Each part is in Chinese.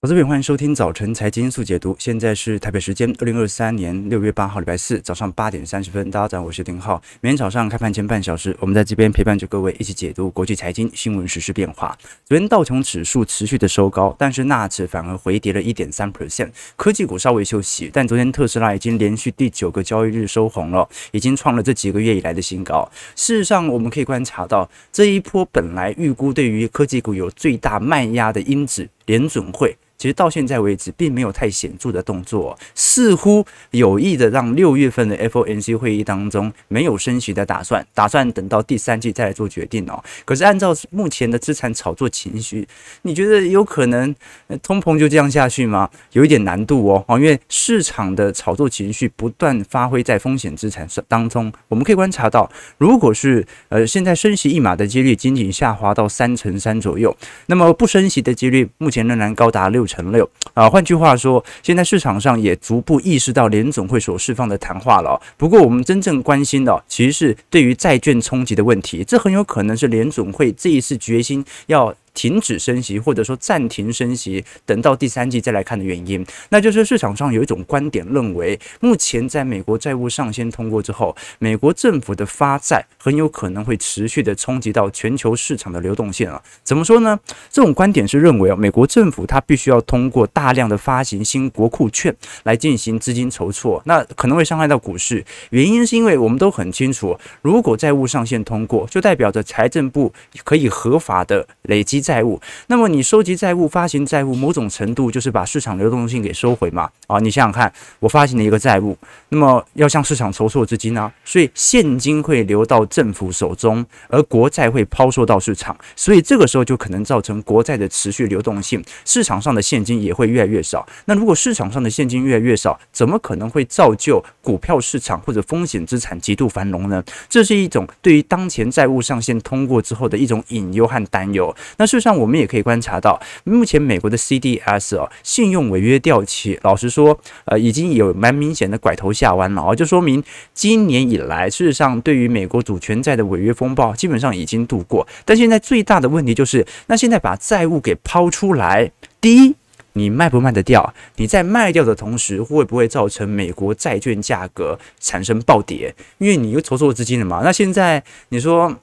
投资朋友，欢迎收听早晨财经速解读。现在是台北时间二零二三年六月八号，礼拜四早上八点三十分。大家早上好，我是丁浩。每天早上开盘前半小时，我们在这边陪伴着各位一起解读国际财经新闻、时事变化。昨天道琼指数持续的收高，但是纳指反而回跌了一点三 percent。科技股稍微休息，但昨天特斯拉已经连续第九个交易日收红了，已经创了这几个月以来的新高。事实上，我们可以观察到这一波本来预估对于科技股有最大卖压的因子，联准会。其实到现在为止，并没有太显著的动作，似乎有意的让六月份的 FOMC 会议当中没有升息的打算，打算等到第三季再来做决定哦。可是按照目前的资产炒作情绪，你觉得有可能通膨就这样下去吗？有一点难度哦，因为市场的炒作情绪不断发挥在风险资产当中，我们可以观察到，如果是呃现在升息一码的几率仅仅下滑到三成三左右，那么不升息的几率目前仍然高达六。乘六啊，换句话说，现在市场上也逐步意识到联总会所释放的谈话了。不过，我们真正关心的其实是对于债券冲击的问题，这很有可能是联总会这一次决心要。停止升息，或者说暂停升息，等到第三季再来看的原因，那就是市场上有一种观点认为，目前在美国债务上限通过之后，美国政府的发债很有可能会持续的冲击到全球市场的流动性啊。怎么说呢？这种观点是认为啊，美国政府它必须要通过大量的发行新国库券来进行资金筹措，那可能会伤害到股市。原因是因为我们都很清楚，如果债务上限通过，就代表着财政部可以合法的累积。债务，那么你收集债务、发行债务，某种程度就是把市场流动性给收回嘛？啊，你想想看，我发行了一个债务，那么要向市场筹措资金啊，所以现金会流到政府手中，而国债会抛售到市场，所以这个时候就可能造成国债的持续流动性，市场上的现金也会越来越少。那如果市场上的现金越来越少，怎么可能会造就股票市场或者风险资产极度繁荣呢？这是一种对于当前债务上限通过之后的一种隐忧和担忧。那事。实上，我们也可以观察到，目前美国的 CDS 哦，信用违约掉期，老实说，呃，已经有蛮明显的拐头下弯了啊，就说明今年以来，事实上对于美国主权债的违约风暴基本上已经度过。但现在最大的问题就是，那现在把债务给抛出来，第一，你卖不卖得掉？你在卖掉的同时，会不会造成美国债券价格产生暴跌？因为你又筹措资金了嘛。那现在你说。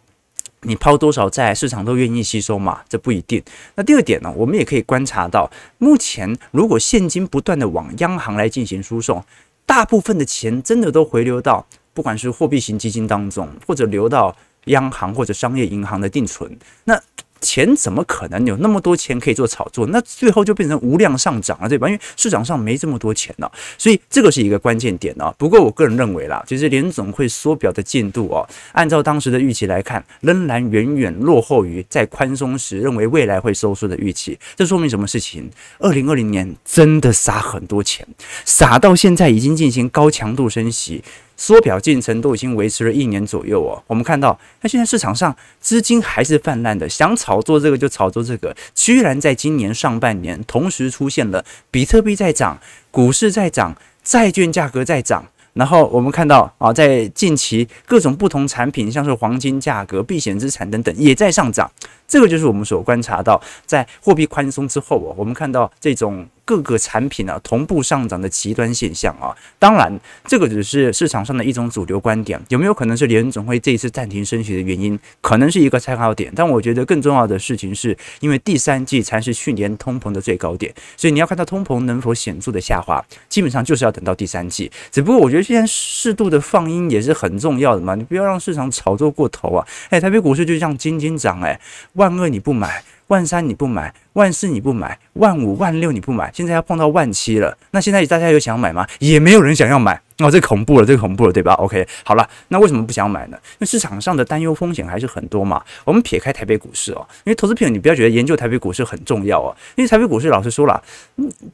你抛多少债，市场都愿意吸收嘛？这不一定。那第二点呢，我们也可以观察到，目前如果现金不断的往央行来进行输送，大部分的钱真的都回流到不管是货币型基金当中，或者流到央行或者商业银行的定存，那。钱怎么可能有那么多钱可以做炒作？那最后就变成无量上涨了，对吧？因为市场上没这么多钱了，所以这个是一个关键点啊。不过我个人认为啦，其实联总会缩表的进度哦，按照当时的预期来看，仍然远远落后于在宽松时认为未来会收缩的预期。这说明什么事情？二零二零年真的撒很多钱，撒到现在已经进行高强度升息。缩表进程都已经维持了一年左右哦，我们看到，那现在市场上资金还是泛滥的，想炒作这个就炒作这个，居然在今年上半年同时出现了比特币在涨，股市在涨，债券价格在涨，然后我们看到啊，在近期各种不同产品，像是黄金价格、避险资产等等也在上涨，这个就是我们所观察到，在货币宽松之后哦，我们看到这种。各个产品啊同步上涨的极端现象啊，当然这个只是市场上的一种主流观点，有没有可能是联总会这一次暂停升息的原因？可能是一个参考点，但我觉得更重要的事情是，因为第三季才是去年通膨的最高点，所以你要看到通膨能否显著的下滑，基本上就是要等到第三季。只不过我觉得现在适度的放鹰也是很重要的嘛，你不要让市场炒作过头啊！哎，台北股市就像金金涨，哎，万恶你不买，万三你不买。万四你不买，万五万六你不买，现在要碰到万七了。那现在大家有想买吗？也没有人想要买哦，这恐怖了，这恐怖了，对吧？OK，好了，那为什么不想买呢？因为市场上的担忧风险还是很多嘛。我们撇开台北股市哦，因为投资朋友你不要觉得研究台北股市很重要哦，因为台北股市老实说了，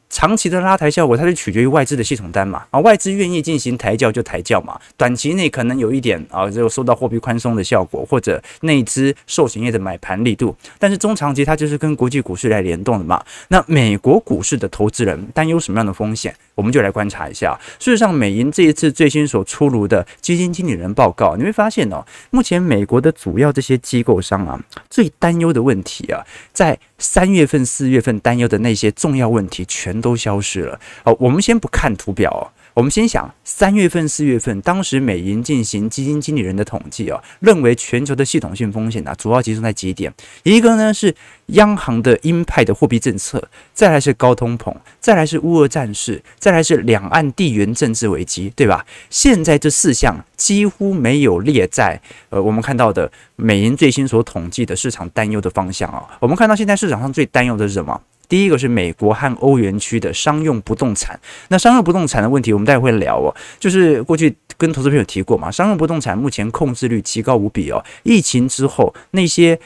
长期的拉抬效果它是取决于外资的系统单嘛。啊，外资愿意进行抬轿就抬轿嘛。短期内可能有一点啊，就受到货币宽松的效果，或者内资寿险业的买盘力度，但是中长期它就是跟国际股市来联动的嘛？那美国股市的投资人担忧什么样的风险？我们就来观察一下。事实上，美银这一次最新所出炉的基金经理人报告，你会发现哦，目前美国的主要这些机构商啊，最担忧的问题啊，在三月份、四月份担忧的那些重要问题，全都消失了。好，我们先不看图表。我们先想三月份、四月份，当时美银进行基金经理人的统计啊，认为全球的系统性风险啊，主要集中在几点？一个呢是央行的鹰派的货币政策，再来是高通膨，再来是乌俄战事，再来是两岸地缘政治危机，对吧？现在这四项几乎没有列在呃我们看到的美银最新所统计的市场担忧的方向啊。我们看到现在市场上最担忧的是什么？第一个是美国和欧元区的商用不动产，那商用不动产的问题，我们待会会聊哦。就是过去跟投资朋友提过嘛，商用不动产目前控制率极高无比哦。疫情之后那些。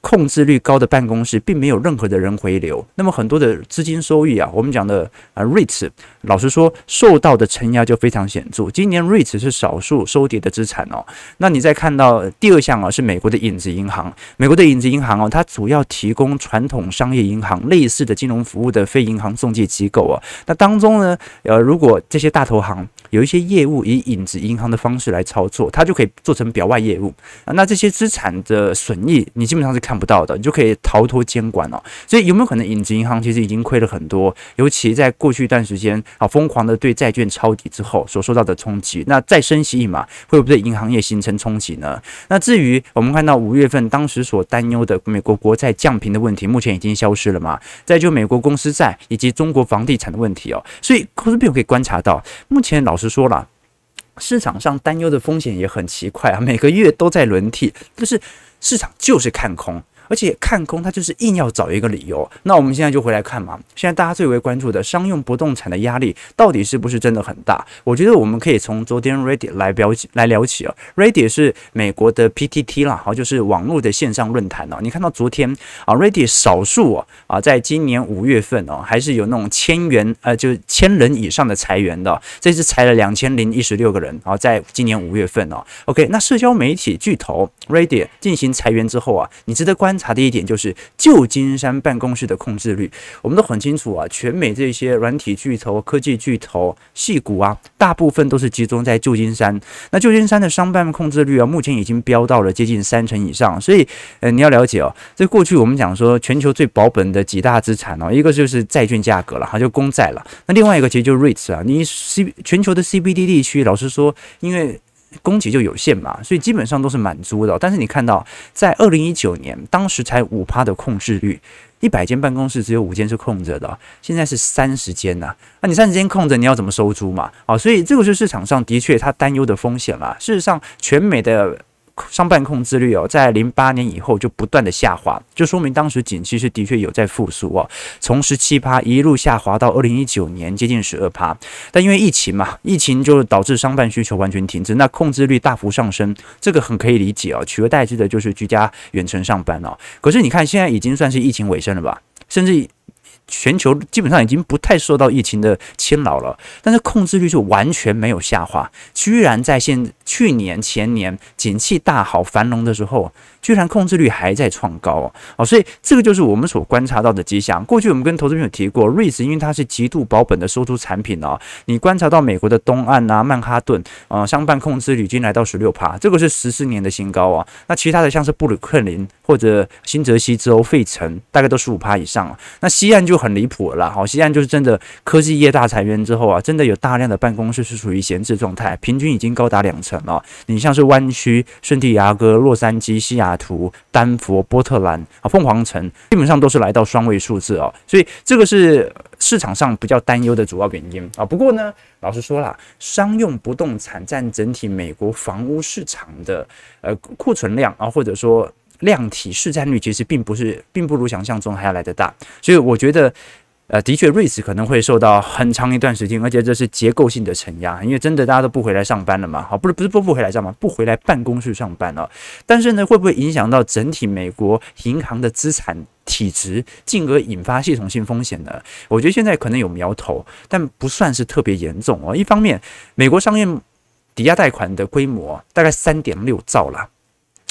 控制率高的办公室，并没有任何的人回流，那么很多的资金收益啊，我们讲的啊 REITs，老实说受到的承压就非常显著。今年 REITs 是少数收跌的资产哦。那你再看到第二项啊，是美国的影子银行，美国的影子银行哦，它主要提供传统商业银行类似的金融服务的非银行中介机构啊。那当中呢，呃，如果这些大投行有一些业务以影子银行的方式来操作，它就可以做成表外业务。那这些资产的损益，你基本上。是看不到的，你就可以逃脱监管哦。所以有没有可能影子银行其实已经亏了很多？尤其在过去一段时间啊，疯狂的对债券抄底之后所受到的冲击。那再升息一码，会不会对银行业形成冲击呢？那至于我们看到五月份当时所担忧的美国国债降评的问题，目前已经消失了嘛？再就美国公司债以及中国房地产的问题哦。所以投资朋友可以观察到，目前老实说了，市场上担忧的风险也很奇怪啊，每个月都在轮替，就是。市场就是看空。而且看空，它就是硬要找一个理由。那我们现在就回来看嘛，现在大家最为关注的商用不动产的压力到底是不是真的很大？我觉得我们可以从昨天 Reddit 来聊起来聊起啊。Reddit 是美国的 PTT 啦，好，就是网络的线上论坛哦。你看到昨天啊，Reddit 少数啊啊，在今年五月份哦，还是有那种千元呃，就是千人以上的裁员的，这次裁了两千零一十六个人啊，在今年五月份哦。OK，那社交媒体巨头 Reddit 进行裁员之后啊，你值得关。观察的一点就是旧金山办公室的控制率，我们都很清楚啊。全美这些软体巨头、科技巨头、矽谷啊，大部分都是集中在旧金山。那旧金山的商办控制率啊，目前已经飙到了接近三成以上。所以，呃，你要了解哦，在过去我们讲说全球最保本的几大资产哦，一个就是债券价格了，哈，就公债了。那另外一个其实就是 REITs 啊。你 C 全球的 CBD 地区，老实说，因为供给就有限嘛，所以基本上都是满租的。但是你看到，在二零一九年，当时才五趴的控制率，一百间办公室只有五间是空着的，现在是三十间呐。那你三十间空着，你要怎么收租嘛？啊，所以这个是市场上的确他担忧的风险嘛。事实上，全美的。商办控制率哦，在零八年以后就不断的下滑，就说明当时景气是的确有在复苏哦，从十七趴一路下滑到二零一九年接近十二趴，但因为疫情嘛，疫情就导致商办需求完全停滞，那控制率大幅上升，这个很可以理解哦，取而代之的就是居家远程上班哦。可是你看现在已经算是疫情尾声了吧，甚至。全球基本上已经不太受到疫情的侵扰了，但是控制率就完全没有下滑，居然在现去年前年景气大好繁荣的时候，居然控制率还在创高哦，哦，所以这个就是我们所观察到的迹象。过去我们跟投资朋友提过，REITs 因为它是极度保本的收租产品哦，你观察到美国的东岸啊、曼哈顿啊，商办控制率已经来到十六趴，这个是十四年的新高啊。那其他的像是布鲁克林或者新泽西州费城，大概都十五趴以上。那西岸就很离谱了，好，西岸就是真的科技业大裁员之后啊，真的有大量的办公室是处于闲置状态，平均已经高达两成了。你像是湾区、圣地亚哥、洛杉矶、西雅图、丹佛、波特兰啊、凤凰城，基本上都是来到双位数字哦。所以这个是市场上比较担忧的主要原因啊。不过呢，老实说了，商用不动产占整体美国房屋市场的呃库存量啊，或者说。量体市占率其实并不是，并不如想象中还要来得大，所以我觉得，呃，的确，REITs 可能会受到很长一段时间，而且这是结构性的承压，因为真的大家都不回来上班了嘛，好，不是不是不不回来上班，不回来办公室上班了，但是呢，会不会影响到整体美国银行的资产体质，进而引发系统性风险呢？我觉得现在可能有苗头，但不算是特别严重哦。一方面，美国商业抵押贷款的规模大概三点六兆了。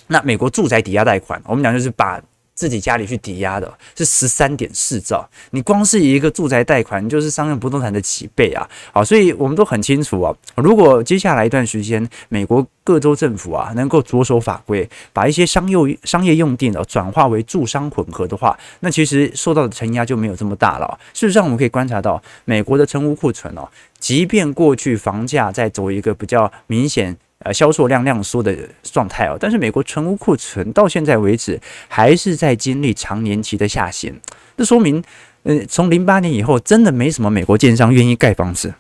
那美国住宅抵押贷款，我们讲就是把自己家里去抵押的，是十三点四兆。你光是一个住宅贷款，就是商业不动产的几倍啊！好，所以我们都很清楚啊，如果接下来一段时间，美国各州政府啊能够着手法规，把一些商用商业用地呢转化为住商混合的话，那其实受到的承压就没有这么大了。事实上，我们可以观察到，美国的成屋库存哦，即便过去房价在走一个比较明显。呃，销售量量缩的状态哦，但是美国存屋库存到现在为止还是在经历长年期的下行，这说明，呃，从零八年以后，真的没什么美国建商愿意盖房子。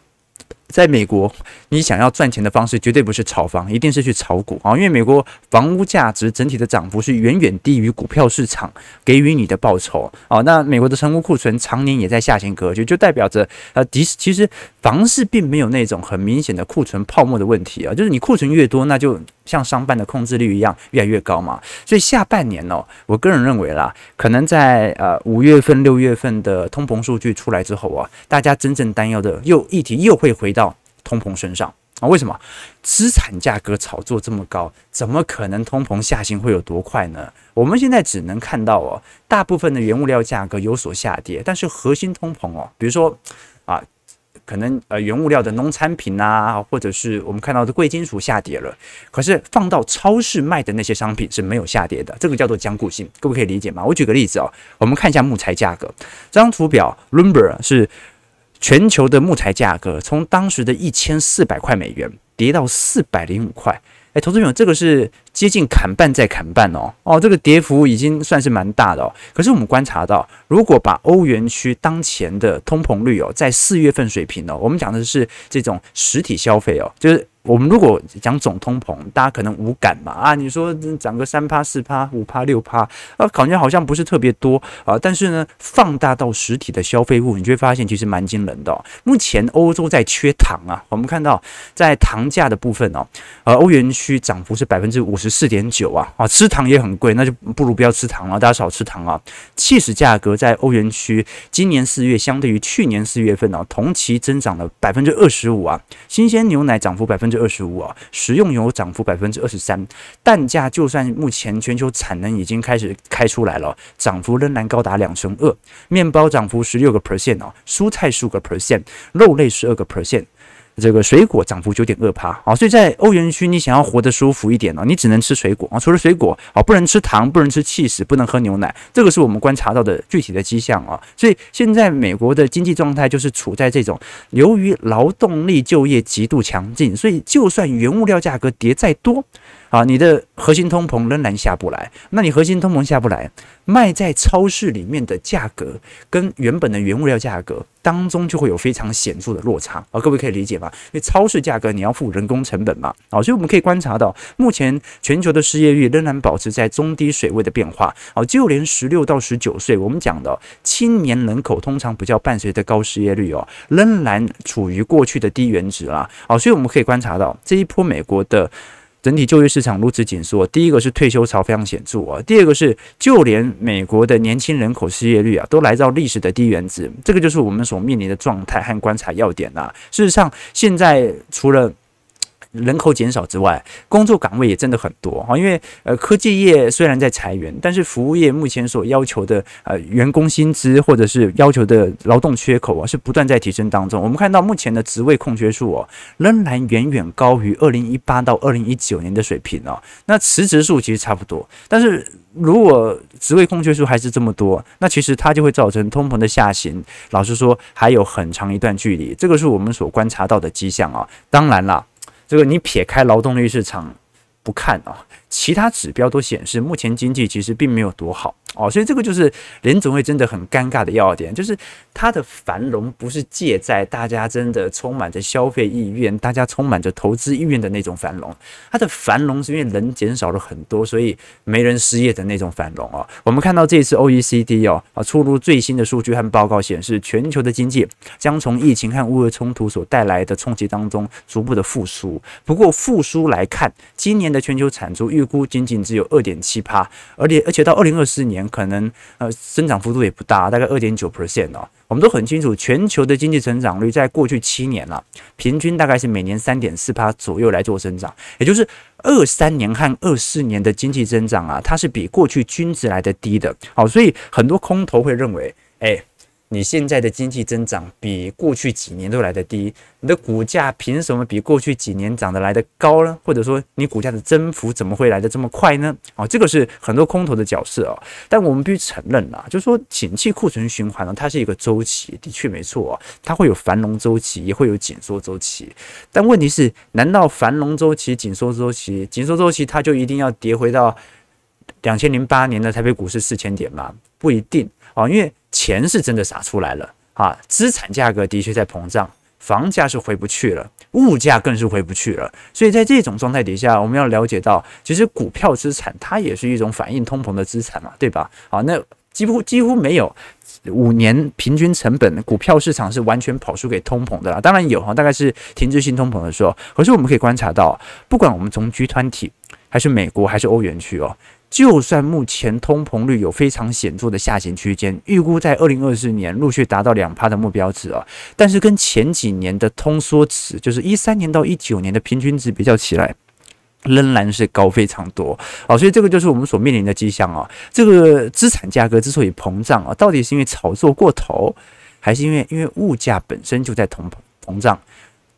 在美国，你想要赚钱的方式绝对不是炒房，一定是去炒股啊！因为美国房屋价值整体的涨幅是远远低于股票市场给予你的报酬啊。那美国的成屋库存常年也在下行格局，就代表着呃，其实其实房市并没有那种很明显的库存泡沫的问题啊，就是你库存越多，那就。像商办的控制率一样越来越高嘛，所以下半年哦，我个人认为啦，可能在呃五月份、六月份的通膨数据出来之后啊，大家真正担忧的又议题又会回到通膨身上啊？为什么？资产价格炒作这么高，怎么可能通膨下行会有多快呢？我们现在只能看到哦，大部分的原物料价格有所下跌，但是核心通膨哦，比如说啊。可能呃原物料的农产品啊，或者是我们看到的贵金属下跌了，可是放到超市卖的那些商品是没有下跌的，这个叫做僵固性，各位可以理解吗？我举个例子哦，我们看一下木材价格，这张图表 lumber 是全球的木材价格从当时的一千四百块美元跌到四百零五块。哎，投资朋友，这个是接近砍半再砍半哦，哦，这个跌幅已经算是蛮大的哦。可是我们观察到，如果把欧元区当前的通膨率哦，在四月份水平哦，我们讲的是这种实体消费哦，就是。我们如果讲总通膨，大家可能无感嘛啊，你说涨个三趴、四趴、五趴、六趴，啊，感觉好像不是特别多啊。但是呢，放大到实体的消费物，你就会发现其实蛮惊人的哦。目前欧洲在缺糖啊，我们看到在糖价的部分哦，呃，欧元区涨幅是百分之五十十四点九啊啊，吃糖也很贵，那就不如不要吃糖了，大家少吃糖啊。起司价格在欧元区今年四月相对于去年四月份呢，同期增长了百分之二十五啊，新鲜牛奶涨幅百分之。二十五啊，食用油涨幅百分之二十三，蛋价就算目前全球产能已经开始开出来了，涨幅仍然高达两成二。面包涨幅十六个 percent 哦，蔬菜数个 percent，肉类十二个 percent。这个水果涨幅九点二趴啊，所以在欧元区，你想要活得舒服一点呢，你只能吃水果啊，除了水果啊，不能吃糖，不能吃气食，不能喝牛奶，这个是我们观察到的具体的迹象啊。所以现在美国的经济状态就是处在这种由于劳动力就业极度强劲，所以就算原物料价格跌再多。啊，你的核心通膨仍然下不来，那你核心通膨下不来，卖在超市里面的价格跟原本的原物料价格当中就会有非常显著的落差啊，各位可以理解吗？因为超市价格你要付人工成本嘛，啊，所以我们可以观察到，目前全球的失业率仍然保持在中低水位的变化，啊，就连十六到十九岁，我们讲的青年人口通常比较伴随着高失业率哦，仍然处于过去的低原值啦，啊，所以我们可以观察到这一波美国的。整体就业市场如此紧缩，第一个是退休潮非常显著啊，第二个是就连美国的年轻人口失业率啊都来到历史的低原值，这个就是我们所面临的状态和观察要点啊。事实上，现在除了人口减少之外，工作岗位也真的很多哈。因为呃，科技业虽然在裁员，但是服务业目前所要求的呃员工薪资或者是要求的劳动缺口啊，是不断在提升当中。我们看到目前的职位空缺数哦，仍然远远高于二零一八到二零一九年的水平哦。那辞职数其实差不多，但是如果职位空缺数还是这么多，那其实它就会造成通膨的下行。老实说，还有很长一段距离，这个是我们所观察到的迹象啊。当然啦。这个你撇开劳动力市场不看啊，其他指标都显示目前经济其实并没有多好。哦，所以这个就是联总会真的很尴尬的要点，就是它的繁荣不是借在大家真的充满着消费意愿、大家充满着投资意愿的那种繁荣，它的繁荣是因为人减少了很多，所以没人失业的那种繁荣哦。我们看到这次 OECD 哦啊出炉最新的数据和报告显示，全球的经济将从疫情和乌俄冲突所带来的冲击当中逐步的复苏。不过复苏来看，今年的全球产出预估仅仅只有二点七趴，而且而且到二零二四年可能呃增长幅度也不大，大概二点九 percent 哦。我们都很清楚，全球的经济增长率在过去七年了，平均大概是每年三点四趴左右来做增长，也就是二三年和二四年的经济增长啊，它是比过去均值来的低的。好，所以很多空头会认为，哎。你现在的经济增长比过去几年都来得低，你的股价凭什么比过去几年涨得来得高呢？或者说你股价的增幅怎么会来得这么快呢？啊，这个是很多空头的角色啊。但我们必须承认啊，就是说景气库存循环呢，它是一个周期，的确没错啊，它会有繁荣周期，也会有紧缩周期。但问题是，难道繁荣周期、紧缩周期、紧缩周期它就一定要跌回到两千零八年的台北股市四千点吗？不一定啊，因为。钱是真的撒出来了啊，资产价格的确在膨胀，房价是回不去了，物价更是回不去了。所以在这种状态底下，我们要了解到，其实股票资产它也是一种反映通膨的资产嘛，对吧？啊，那几乎几乎没有五年平均成本，股票市场是完全跑输给通膨的啦。当然有哈，大概是停滞性通膨的时候。可是我们可以观察到，不管我们从 G 团体还是美国还是欧元区哦。就算目前通膨率有非常显著的下行区间，预估在二零二四年陆续达到两趴的目标值啊，但是跟前几年的通缩值，就是一三年到一九年的平均值比较起来，仍然是高非常多啊，所以这个就是我们所面临的迹象啊。这个资产价格之所以膨胀啊，到底是因为炒作过头，还是因为因为物价本身就在通膨膨胀？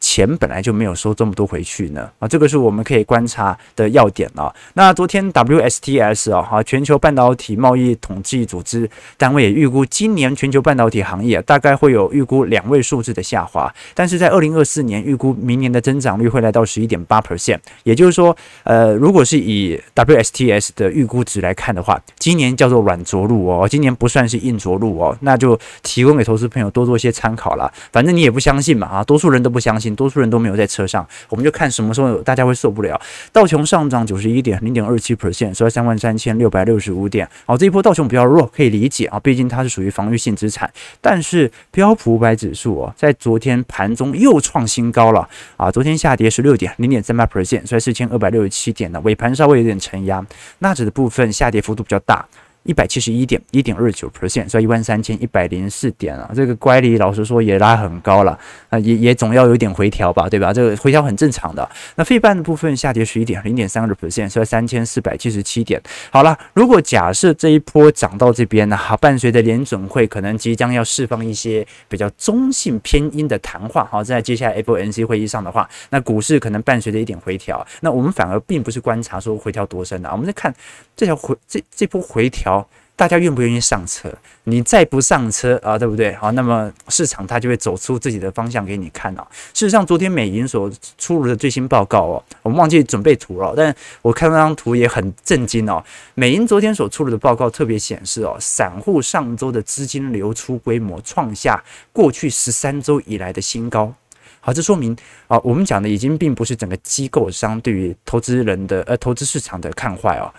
钱本来就没有收这么多回去呢啊，这个是我们可以观察的要点啊。那昨天 WSTS 啊，哈，全球半导体贸易统计组织单位也预估，今年全球半导体行业大概会有预估两位数字的下滑，但是在二零二四年预估明年的增长率会来到十一点八 percent，也就是说，呃，如果是以 WSTS 的预估值来看的话，今年叫做软着陆哦，今年不算是硬着陆哦，那就提供给投资朋友多做一些参考了。反正你也不相信嘛啊，多数人都不相信。多数人都没有在车上，我们就看什么时候大家会受不了。道琼上涨九十一点零点二七 percent，收在三万三千六百六十五点。好，这一波道琼比较弱，可以理解啊，毕竟它是属于防御性资产。但是标普五百指数哦，在昨天盘中又创新高了啊，昨天下跌十六点零点三八 percent，收在四千二百六十七点的尾盘稍微有点承压。纳指的部分下跌幅度比较大。一百七十一点一点二九 percent，所以一万三千一百零四点啊，这个乖离老实说也拉很高了啊，也也总要有点回调吧，对吧？这个回调很正常的。那费半的部分下跌十一点零点三二 percent，所以三千四百七十七点。好了，如果假设这一波涨到这边呢，好，伴随着联准会可能即将要释放一些比较中性偏鹰的谈话，好，在接下来 FOMC 会议上的话，那股市可能伴随着一点回调。那我们反而并不是观察说回调多深的，我们在看这条回这这波回调。大家愿不愿意上车？你再不上车啊，对不对？好，那么市场它就会走出自己的方向给你看啊。事实上，昨天美银所出炉的最新报告哦，我们忘记准备图了，但我看那张图也很震惊哦。美银昨天所出炉的报告特别显示哦，散户上周的资金流出规模创下过去十三周以来的新高。好，这说明啊，我们讲的已经并不是整个机构商对于投资人的呃投资市场的看坏哦。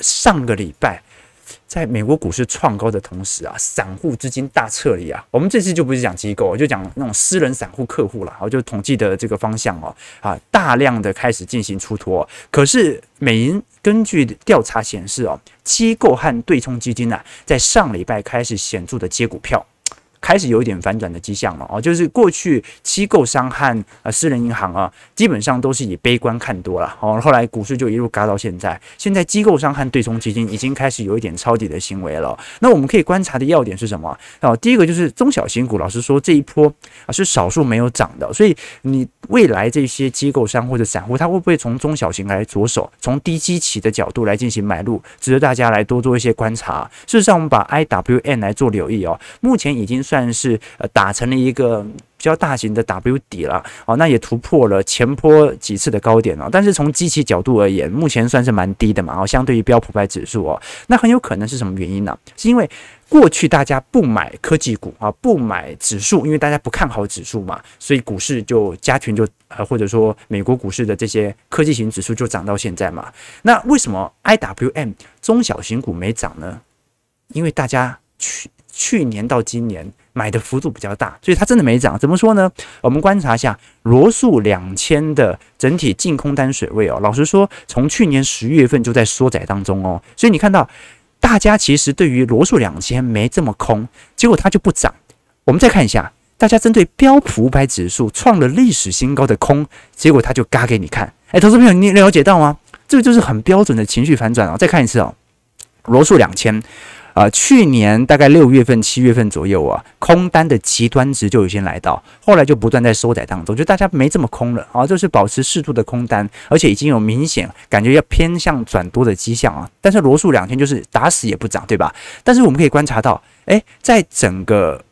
上个礼拜。在美国股市创高的同时啊，散户资金大撤离啊。我们这次就不是讲机构，就讲那种私人散户客户了。好，就统计的这个方向哦，啊，大量的开始进行出脱。可是美银根据调查显示哦，机构和对冲基金呢，在上礼拜开始显著的接股票。开始有一点反转的迹象了哦，就是过去机构商和呃私人银行啊，基本上都是以悲观看多了哦，后来股市就一路嘎到现在。现在机构商和对冲基金已经开始有一点抄底的行为了。那我们可以观察的要点是什么？哦，第一个就是中小型股，老实说这一波啊是少数没有涨的，所以你未来这些机构商或者散户，他会不会从中小型来着手，从低基期的角度来进行买入，值得大家来多做一些观察。事实上，我们把 IWN 来做留意哦，目前已经。算是呃打成了一个比较大型的 W 底了哦，那也突破了前波几次的高点了。但是从机器角度而言，目前算是蛮低的嘛哦，相对于标普百指数哦，那很有可能是什么原因呢？是因为过去大家不买科技股啊，不买指数，因为大家不看好指数嘛，所以股市就加权就呃或者说美国股市的这些科技型指数就涨到现在嘛。那为什么 IWM 中小型股没涨呢？因为大家去。去年到今年买的幅度比较大，所以它真的没涨。怎么说呢？我们观察一下罗素两千的整体净空单水位哦。老实说，从去年十月份就在缩窄当中哦。所以你看到大家其实对于罗素两千没这么空，结果它就不涨。我们再看一下，大家针对标普五百指数创了历史新高的空，结果它就嘎给你看。哎，投资朋友，你了解到吗？这个就是很标准的情绪反转哦！再看一次哦，罗素两千。啊、去年大概六月份、七月份左右啊，空单的极端值就已经来到，后来就不断在收窄当中，就大家没这么空了啊，就是保持适度的空单，而且已经有明显感觉要偏向转多的迹象啊。但是罗素两天就是打死也不涨，对吧？但是我们可以观察到，诶，在整个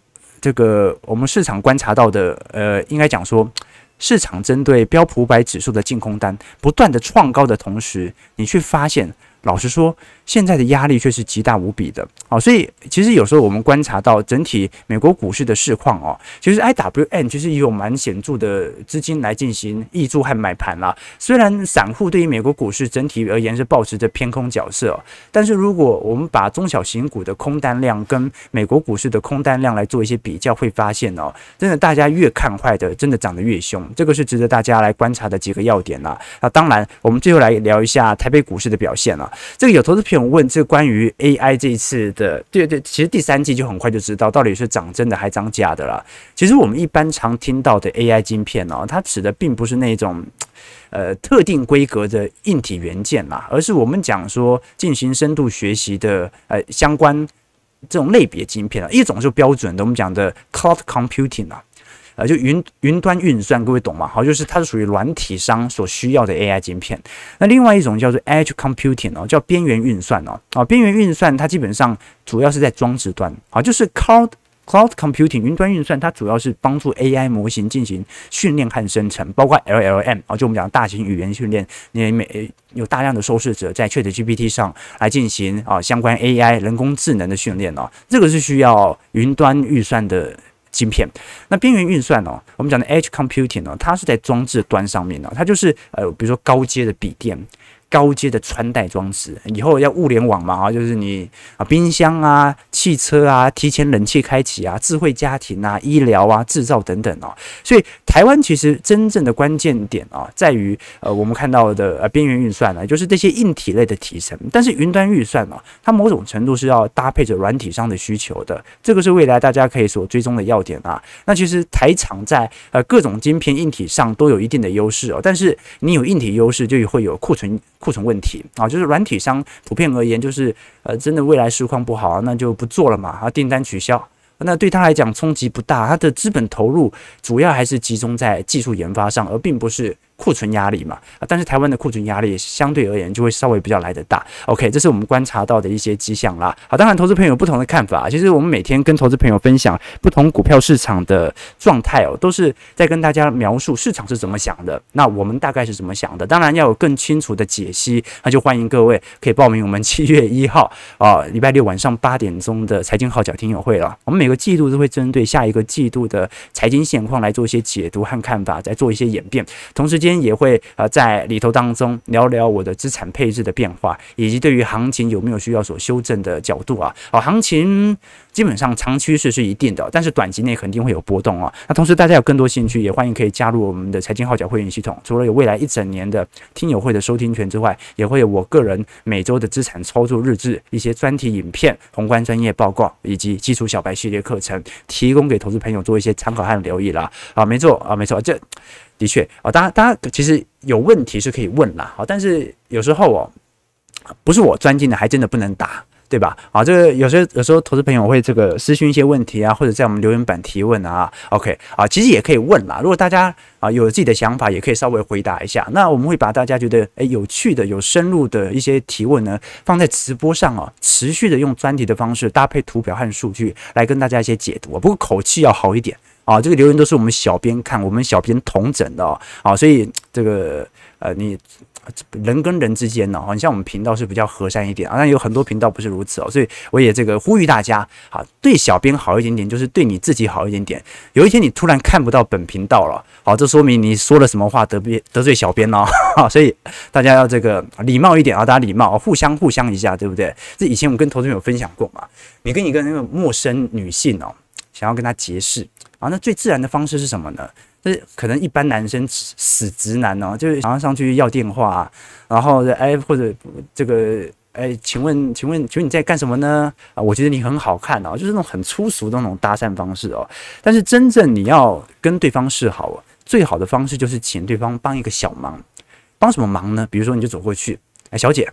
这个我们市场观察到的，呃，应该讲说，市场针对标普五百指数的净空单不断的创高的同时，你去发现。老实说，现在的压力却是极大无比的哦，所以其实有时候我们观察到整体美国股市的市况哦，其实 IWM 其实也有蛮显著的资金来进行挹注和买盘啦。虽然散户对于美国股市整体而言是保持着偏空角色，但是如果我们把中小型股的空单量跟美国股市的空单量来做一些比较，会发现哦，真的大家越看坏的，真的涨得越凶，这个是值得大家来观察的几个要点啦。那当然，我们最后来聊一下台北股市的表现了。这个有投资朋友问，这关于 AI 这一次的，对对，其实第三季就很快就知道到底是涨真的还涨假的了。其实我们一般常听到的 AI 晶片哦，它指的并不是那种呃特定规格的硬体元件啦，而是我们讲说进行深度学习的呃相关这种类别晶片啊，一种是标准的我们讲的 Cloud Computing 啊。啊，就云云端运算，各位懂吗？好，就是它是属于软体商所需要的 AI 晶片。那另外一种叫做 Edge Computing 哦，叫边缘运算哦。啊，边缘运算它基本上主要是在装置端。啊，就是 Cloud Cloud Computing 云端运算，它主要是帮助 AI 模型进行训练和生成，包括 LLM 啊，就我们讲大型语言训练，你每有大量的受试者在 ChatGPT 上来进行啊相关 AI 人工智能的训练哦，这个是需要云端运算的。晶片，那边缘运算呢，我们讲的 Edge Computing 呢，它是在装置端上面哦，它就是呃，比如说高阶的笔电。高阶的穿戴装置，以后要物联网嘛啊，就是你啊，冰箱啊、汽车啊、提前冷气开启啊、智慧家庭啊、医疗啊、制造等等哦。所以台湾其实真正的关键点啊，在于呃，我们看到的呃边缘运算呢，就是这些硬体类的提升。但是云端运算呢，它某种程度是要搭配着软体上的需求的，这个是未来大家可以所追踪的要点啊。那其实台厂在呃各种晶片硬体上都有一定的优势哦，但是你有硬体优势，就会有库存。库存问题啊，就是软体商普遍而言，就是呃，真的未来市况不好，那就不做了嘛，啊，订单取消，那对他来讲冲击不大，他的资本投入主要还是集中在技术研发上，而并不是。库存压力嘛，啊，但是台湾的库存压力相对而言就会稍微比较来得大。OK，这是我们观察到的一些迹象啦。好，当然投资朋友有不同的看法。其实我们每天跟投资朋友分享不同股票市场的状态哦，都是在跟大家描述市场是怎么想的。那我们大概是怎么想的？当然要有更清楚的解析，那就欢迎各位可以报名我们七月一号啊，礼拜六晚上八点钟的财经号角听友会了。我们每个季度都会针对下一个季度的财经现况来做一些解读和看法，再做一些演变，同时间。也会啊在里头当中聊聊我的资产配置的变化，以及对于行情有没有需要所修正的角度啊。好，行情基本上长趋势是一定的，但是短期内肯定会有波动啊。那同时大家有更多兴趣，也欢迎可以加入我们的财经号角会员系统。除了有未来一整年的听友会的收听权之外，也会有我个人每周的资产操作日志、一些专题影片、宏观专业报告以及基础小白系列课程，提供给投资朋友做一些参考和留意啦。啊，没错啊，没错，这。的确啊，大家大家其实有问题是可以问啦，好，但是有时候哦，不是我钻进的，还真的不能答，对吧？啊，这个有时候有时候投资朋友会这个私讯一些问题啊，或者在我们留言板提问啊，OK 啊，其实也可以问啦。如果大家啊有自己的想法，也可以稍微回答一下。那我们会把大家觉得诶有趣的、有深入的一些提问呢，放在直播上啊，持续的用专题的方式搭配图表和数据来跟大家一些解读，不过口气要好一点。啊，这个留言都是我们小编看，我们小编统整的哦。啊，所以这个呃，你人跟人之间呢，你像我们频道是比较和善一点啊，但有很多频道不是如此哦，所以我也这个呼吁大家，好，对小编好一点点，就是对你自己好一点点。有一天你突然看不到本频道了，好，这说明你说了什么话得别得罪小编哦，好，所以大家要这个礼貌一点啊，大家礼貌，互相互相一下，对不对？这以前我们跟投资朋友分享过嘛，你跟一个那个陌生女性哦，想要跟她结识啊，那最自然的方式是什么呢？就是可能一般男生死直男哦，就是想要上去要电话，然后哎或者这个哎，请问请问请问你在干什么呢？啊，我觉得你很好看哦，就是那种很粗俗的那种搭讪方式哦。但是真正你要跟对方示好，最好的方式就是请对方帮一个小忙。帮什么忙呢？比如说你就走过去，哎，小姐，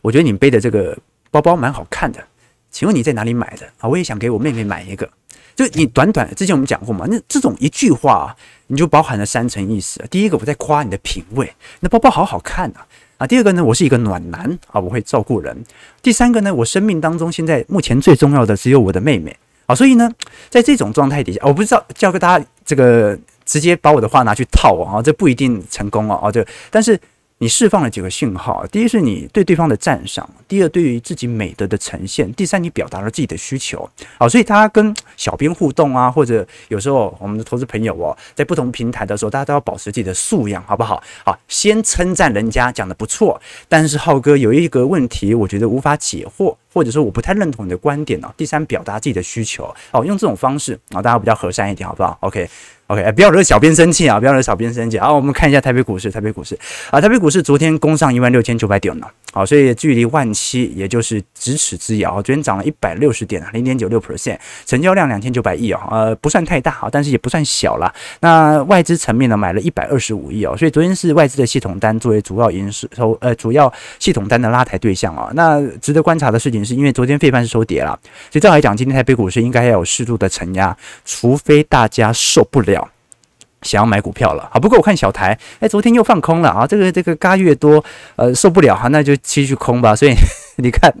我觉得你背的这个包包蛮好看的，请问你在哪里买的啊？我也想给我妹妹买一个。就你短短之前我们讲过嘛，那这种一句话啊，你就包含了三层意思。第一个，我在夸你的品味，那包包好好看啊啊。第二个呢，我是一个暖男啊，我会照顾人。第三个呢，我生命当中现在目前最重要的只有我的妹妹啊，所以呢，在这种状态底下，我不知道教给大家这个直接把我的话拿去套啊，这不一定成功啊啊，这但是。你释放了几个讯号？第一是你对对方的赞赏，第二对于自己美德的呈现，第三你表达了自己的需求。好，所以他跟小编互动啊，或者有时候我们的投资朋友哦，在不同平台的时候，大家都要保持自己的素养，好不好？好，先称赞人家讲的不错，但是浩哥有一个问题，我觉得无法解惑，或者说我不太认同你的观点哦。第三，表达自己的需求，好，用这种方式啊，大家比较和善一点，好不好？OK。OK，不要惹小编生气啊！不要惹小编生气啊！我们看一下台北股市，台北股市啊，台北股市昨天攻上一万六千九百点了，好，所以距离万七也就是咫尺之遥。昨天涨了一百六十点啊，零点九六 percent，成交量两千九百亿哦，呃，不算太大啊，但是也不算小了。那外资层面呢，买了一百二十五亿哦，所以昨天是外资的系统单作为主要营收，呃，主要系统单的拉抬对象啊。那值得观察的事情是，因为昨天费半是收跌了，所以照来讲，今天台北股市应该要有适度的承压，除非大家受不了。想要买股票了，啊，不过我看小台，哎，昨天又放空了啊，这个这个嘎越多，呃，受不了哈，那就继续空吧，所以。你看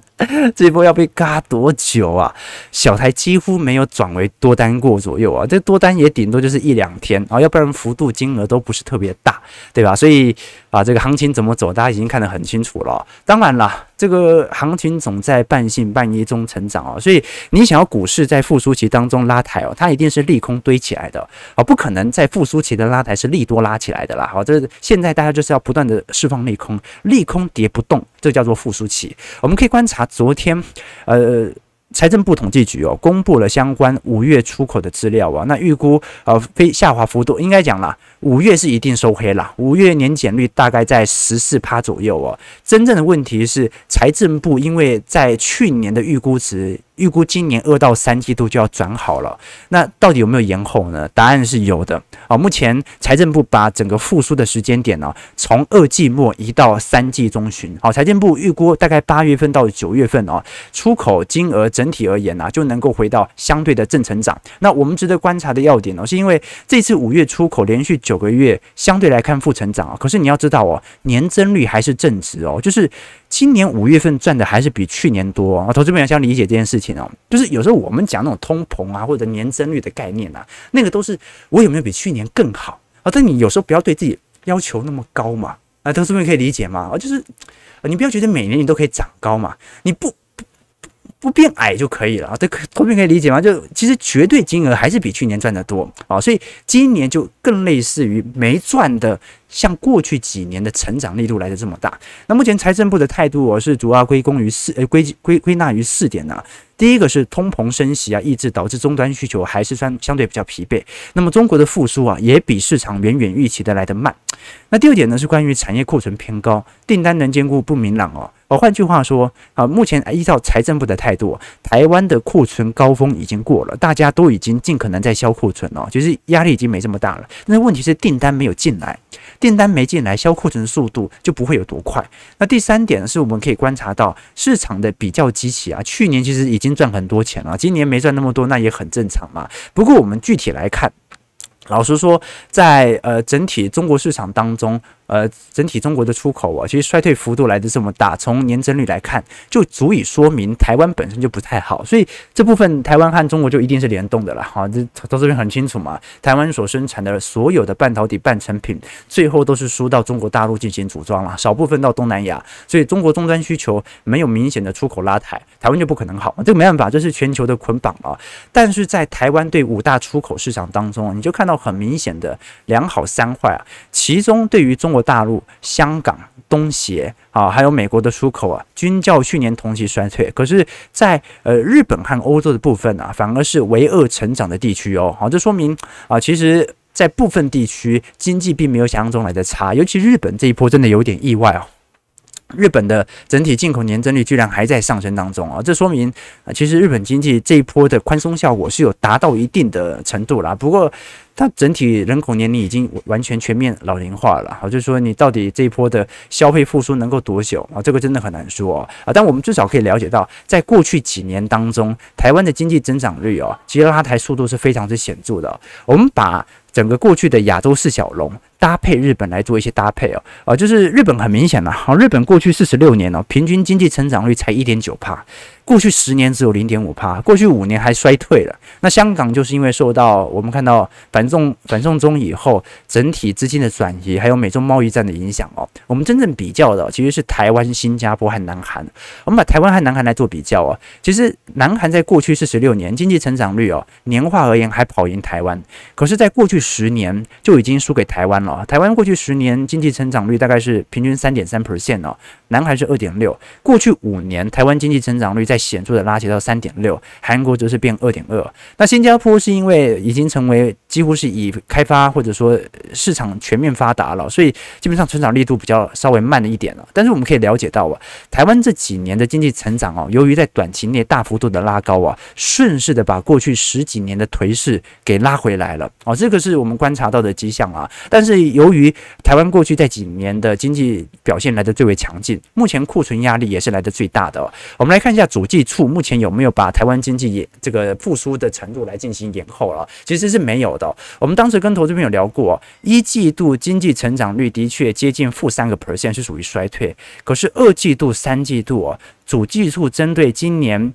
这一波要被嘎多久啊？小台几乎没有转为多单过左右啊，这多单也顶多就是一两天啊，要不然幅度金额都不是特别大，对吧？所以啊，这个行情怎么走，大家已经看得很清楚了。当然啦，这个行情总在半信半疑中成长啊，所以你想要股市在复苏期当中拉抬哦，它一定是利空堆起来的啊，不可能在复苏期的拉抬是利多拉起来的啦。好，这现在大家就是要不断的释放利空，利空跌不动，这叫做复苏期。我们可以观察昨天，呃，财政部统计局哦，公布了相关五月出口的资料啊，那预估呃非下滑幅度应该讲啦，五月是一定收黑啦，五月年减率大概在十四趴左右哦。真正的问题是财政部因为在去年的预估值。预估今年二到三季度就要转好了，那到底有没有延后呢？答案是有的啊。目前财政部把整个复苏的时间点呢，从二季末移到三季中旬。好，财政部预估大概八月份到九月份哦，出口金额整体而言呢，就能够回到相对的正成长。那我们值得观察的要点呢，是因为这次五月出口连续九个月相对来看负成长啊，可是你要知道哦，年增率还是正值哦，就是。今年五月份赚的还是比去年多啊！投资朋友想理解这件事情哦，就是有时候我们讲那种通膨啊，或者年增率的概念啊，那个都是我有没有比去年更好啊？但你有时候不要对自己要求那么高嘛啊！投资朋友可以理解嘛？啊，就是你不要觉得每年你都可以长高嘛，你不不变矮就可以了啊！这投资朋友可以理解吗？就其实绝对金额还是比去年赚的多啊，所以今年就更类似于没赚的。像过去几年的成长力度来的这么大，那目前财政部的态度，我是主要归功于四呃归归归纳于四点呢、第一个是通膨升息啊，抑制导致终端需求还是相相对比较疲惫。那么中国的复苏啊，也比市场远远预期的来得慢。那第二点呢，是关于产业库存偏高，订单能见度不明朗哦。换句话说啊，目前依照财政部的态度，台湾的库存高峰已经过了，大家都已经尽可能在销库存了，就是压力已经没这么大了。那问题是订单没有进来。订单没进来，销库存的速度就不会有多快。那第三点呢，是我们可以观察到市场的比较机器啊，去年其实已经赚很多钱了，今年没赚那么多，那也很正常嘛。不过我们具体来看，老实说，在呃整体中国市场当中。呃，整体中国的出口啊，其实衰退幅度来的这么大，从年增率来看，就足以说明台湾本身就不太好。所以这部分台湾和中国就一定是联动的了。好，这到这边很清楚嘛。台湾所生产的所有的半导体半成品，最后都是输到中国大陆进行组装了，少部分到东南亚。所以中国终端需求没有明显的出口拉抬，台湾就不可能好。这个没办法，这是全球的捆绑啊。但是在台湾对五大出口市场当中，你就看到很明显的两好三坏啊。其中对于中国大陆、香港、东协啊，还有美国的出口啊，均较去年同期衰退。可是在，呃日本和欧洲的部分啊，反而是唯二成长的地区哦。好，这说明啊，其实在部分地区经济并没有想象中来的差。尤其日本这一波真的有点意外哦。日本的整体进口年增率居然还在上升当中啊，这说明啊，其实日本经济这一波的宽松效果是有达到一定的程度啦。不过，它整体人口年龄已经完全全面老龄化了，好，就是说你到底这一波的消费复苏能够多久啊？这个真的很难说啊。但我们至少可以了解到，在过去几年当中，台湾的经济增长率哦，其实拉抬速度是非常之显著的。我们把整个过去的亚洲四小龙搭配日本来做一些搭配哦，啊，就是日本很明显了，好，日本过去四十六年哦，平均经济成长率才一点九帕。过去十年只有零点五帕，过去五年还衰退了。那香港就是因为受到我们看到反送反送中以后整体资金的转移，还有美中贸易战的影响哦。我们真正比较的其实是台湾、新加坡和南韩。我们把台湾和南韩来做比较哦，其实南韩在过去四十六年经济成长率哦，年化而言还跑赢台湾，可是在过去十年就已经输给台湾了。啊台湾过去十年经济成长率大概是平均三点三 percent 哦，南韩是二点六。过去五年台湾经济成长率在显著的拉起到三点六，韩国则是变二点二。那新加坡是因为已经成为几乎是以开发或者说市场全面发达了，所以基本上成长力度比较稍微慢了一点了。但是我们可以了解到啊，台湾这几年的经济成长哦，由于在短期内大幅度的拉高啊，顺势的把过去十几年的颓势给拉回来了哦，这个是我们观察到的迹象啊。但是由于台湾过去这几年的经济表现来得最为强劲，目前库存压力也是来得最大的。我们来看一下主计处。目前有没有把台湾经济也这个复苏的程度来进行延后了？其实是没有的。我们当时跟投资朋友聊过，一季度经济成长率的确接近负三个 percent，是属于衰退。可是二季度、三季度哦，主计处针对今年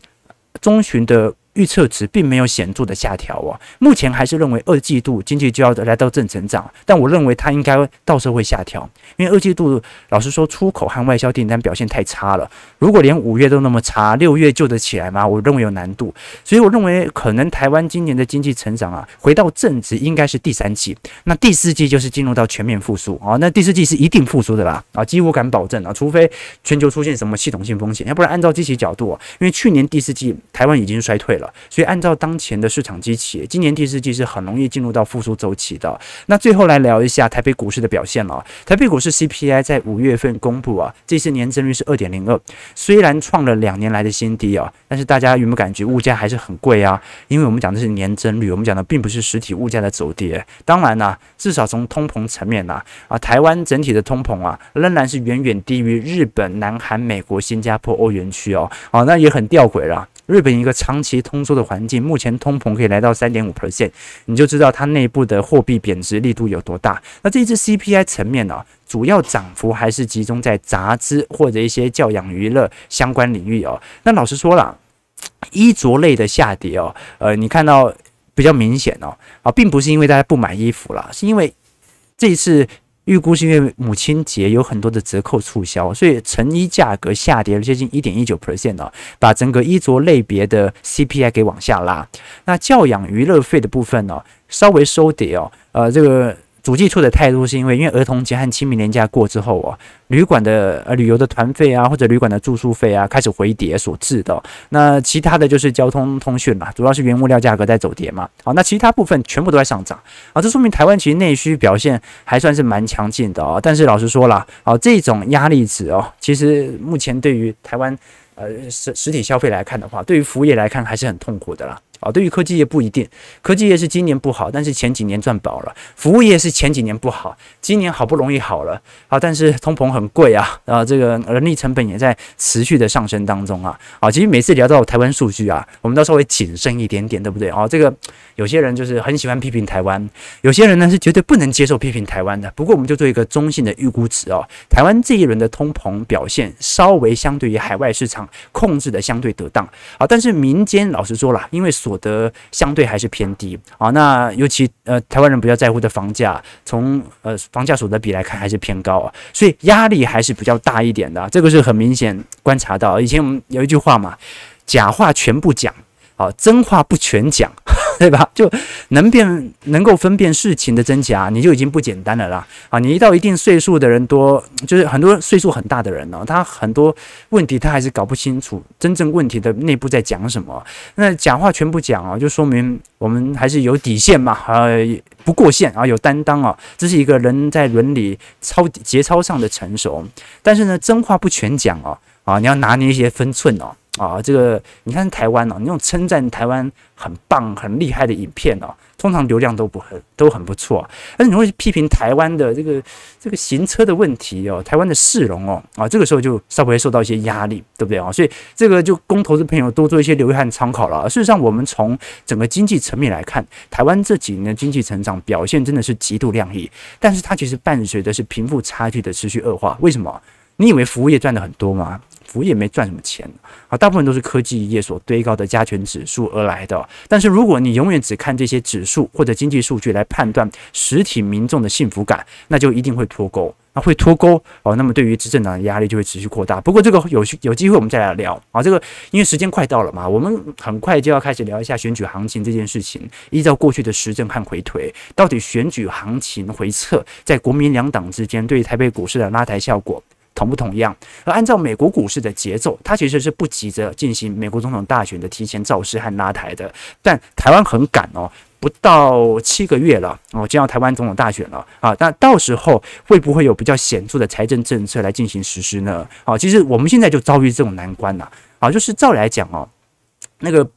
中旬的。预测值并没有显著的下调哦，目前还是认为二季度经济就要来到正成长，但我认为它应该到时候会下调，因为二季度老实说出口和外销订单表现太差了，如果连五月都那么差，六月救得起来吗？我认为有难度，所以我认为可能台湾今年的经济成长啊，回到正值应该是第三季，那第四季就是进入到全面复苏啊，那第四季是一定复苏的啦啊，几乎敢保证啊，除非全球出现什么系统性风险，要不然按照这些角度，因为去年第四季台湾已经衰退了。所以按照当前的市场机器，今年第四季是很容易进入到复苏周期的。那最后来聊一下台北股市的表现了。台北股市 CPI 在五月份公布啊，这次年增率是二点零二，虽然创了两年来的新低啊，但是大家有没有感觉物价还是很贵啊？因为我们讲的是年增率，我们讲的并不是实体物价的走跌。当然呢，至少从通膨层面呐，啊，台湾整体的通膨啊，仍然是远远低于日本、南韩、美国、新加坡、欧元区哦。啊，那也很吊诡了。日本一个长期通缩的环境，目前通膨可以来到三点五 percent，你就知道它内部的货币贬值力度有多大。那这一次 CPI 层面呢、主要涨幅还是集中在杂支或者一些教养娱乐相关领域哦。那老实说了，衣着类的下跌哦，呃，你看到比较明显哦，啊，并不是因为大家不买衣服了，是因为这一次。预估是因为母亲节有很多的折扣促销，所以成衣价格下跌了接近一点一九 percent 哦，把整个衣着类别的 CPI 给往下拉。那教养娱乐费的部分呢，稍微收跌哦，呃，这个。主计处的态度是因为，因为儿童节和清明年假过之后啊，旅馆的呃旅游的团费啊，或者旅馆的住宿费啊，开始回跌所致的。那其他的就是交通通讯嘛，主要是原物料价格在走跌嘛。好，那其他部分全部都在上涨啊，这说明台湾其实内需表现还算是蛮强劲的啊。但是老实说了，啊，这种压力值哦，其实目前对于台湾。呃，实实体消费来看的话，对于服务业来看还是很痛苦的啦。啊。对于科技业不一定，科技业是今年不好，但是前几年赚饱了；服务业是前几年不好，今年好不容易好了啊。但是通膨很贵啊，啊，这个人力成本也在持续的上升当中啊。啊，其实每次聊到台湾数据啊，我们都稍微谨慎一点点，对不对？啊，这个有些人就是很喜欢批评台湾，有些人呢是绝对不能接受批评台湾的。不过我们就做一个中性的预估值哦，台湾这一轮的通膨表现稍微相对于海外市场控制的相对得当啊，但是民间老实说了，因为所得相对还是偏低啊，那尤其呃台湾人比较在乎的房价，从呃房价所得比来看还是偏高啊，所以压力还是比较大一点的，这个是很明显观察到。以前我们有一句话嘛，假话全部讲，啊，真话不全讲。对吧？就能辨能够分辨事情的真假，你就已经不简单了啦。啊，你一到一定岁数的人多，就是很多岁数很大的人呢，他很多问题他还是搞不清楚真正问题的内部在讲什么。那讲话全部讲啊，就说明我们还是有底线嘛，呃，不过线啊，有担当啊，这是一个人在伦理操节操上的成熟。但是呢，真话不全讲哦，啊，你要拿捏一些分寸哦。啊，这个你看台湾哦，你那种称赞台湾很棒、很厉害的影片哦，通常流量都不很都很不错。但是你会批评台湾的这个这个行车的问题哦，台湾的市容哦，啊，这个时候就稍微受到一些压力，对不对啊？所以这个就供投资朋友多做一些留意和参考了。事实上，我们从整个经济层面来看，台湾这几年的经济成长表现真的是极度亮丽，但是它其实伴随的是贫富差距的持续恶化。为什么？你以为服务业赚的很多吗？服务业没赚什么钱啊，大部分都是科技业所堆高的加权指数而来的。但是如果你永远只看这些指数或者经济数据来判断实体民众的幸福感，那就一定会脱钩。那会脱钩哦，那么对于执政党的压力就会持续扩大。不过这个有有机会我们再来聊啊。这个因为时间快到了嘛，我们很快就要开始聊一下选举行情这件事情。依照过去的实证和回推，到底选举行情回撤在国民两党之间对于台北股市的拉抬效果，同不同样？而按照美国股市的节奏，它其实是不急着进行美国总统大选的提前造势和拉抬的。但台湾很赶哦，不到七个月了哦，就要台湾总统大选了啊！那到时候会不会有比较显著的财政政策来进行实施呢？啊，其实我们现在就遭遇这种难关了啊！就是照理来讲哦，那个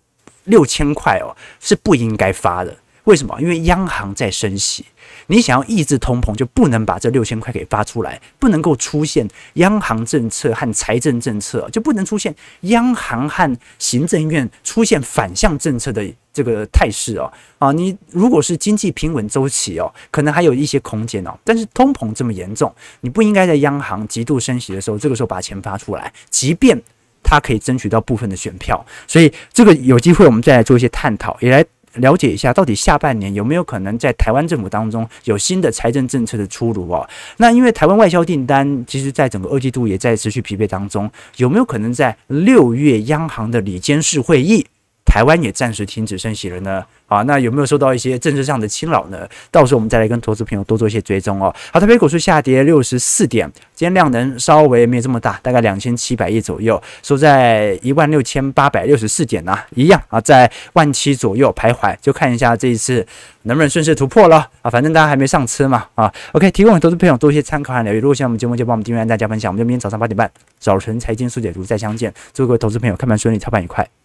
六千块哦是不应该发的。为什么？因为央行在升息。你想要抑制通膨，就不能把这六千块给发出来，不能够出现央行政策和财政政策，就不能出现央行和行政院出现反向政策的这个态势哦。啊，你如果是经济平稳周期哦，可能还有一些空间哦。但是通膨这么严重，你不应该在央行极度升息的时候，这个时候把钱发出来，即便它可以争取到部分的选票。所以这个有机会我们再来做一些探讨，也来。了解一下，到底下半年有没有可能在台湾政府当中有新的财政政策的出炉哦？那因为台湾外销订单其实在整个二季度也在持续疲惫当中，有没有可能在六月央行的里监事会议，台湾也暂时停止升息了呢？啊，那有没有受到一些政治上的侵扰呢？到时候我们再来跟投资朋友多做一些追踪哦。好，台北股市下跌六十四点，今天量能稍微没有这么大，大概两千七百亿左右，收在一万六千八百六十四点啊，一样啊，在万七左右徘徊，就看一下这一次能不能顺势突破了啊。反正大家还没上车嘛啊。OK，提供给投资朋友多一些参考和留意。如果喜欢我们节目，就帮我们订阅、大家、分享。我们就明天早上八点半早晨财经速解读再相见。祝各位投资朋友开盘顺利，操盘愉快。